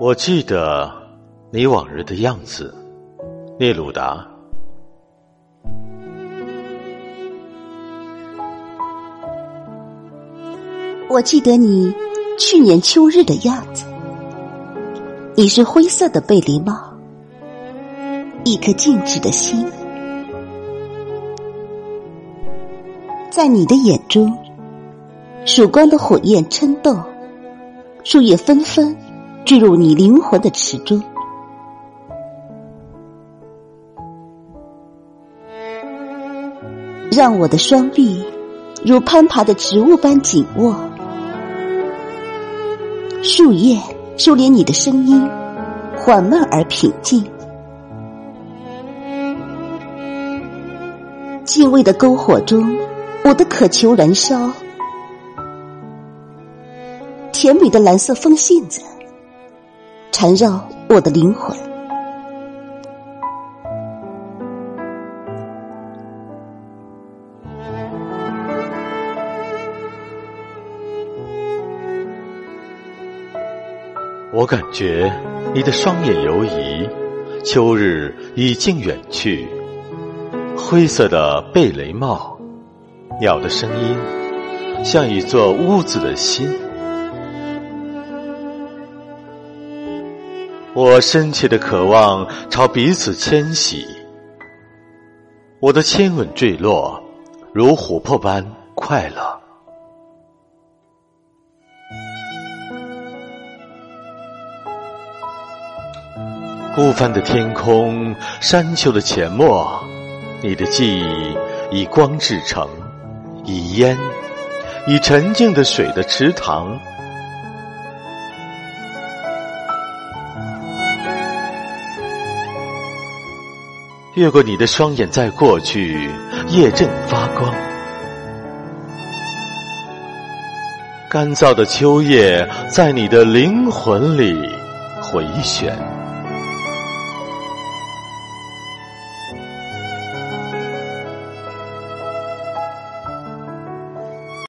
我记得你往日的样子，聂鲁达。我记得你去年秋日的样子，你是灰色的贝雷帽，一颗静止的心，在你的眼中，曙光的火焰撑动，树叶纷纷坠入你灵魂的池中，让我的双臂如攀爬的植物般紧握。树叶收敛你的声音，缓慢而平静。敬畏的篝火中，我的渴求燃烧。甜美的蓝色风信子缠绕我的灵魂。我感觉你的双眼游移，秋日已经远去。灰色的贝雷帽，鸟的声音像一座屋子的心。我深切的渴望朝彼此迁徙，我的亲吻坠落，如琥珀般快乐。孤帆的天空，山丘的浅没，你的记忆以光制成，以烟，以沉静的水的池塘。越过你的双眼，在过去，夜正发光，干燥的秋叶在你的灵魂里回旋。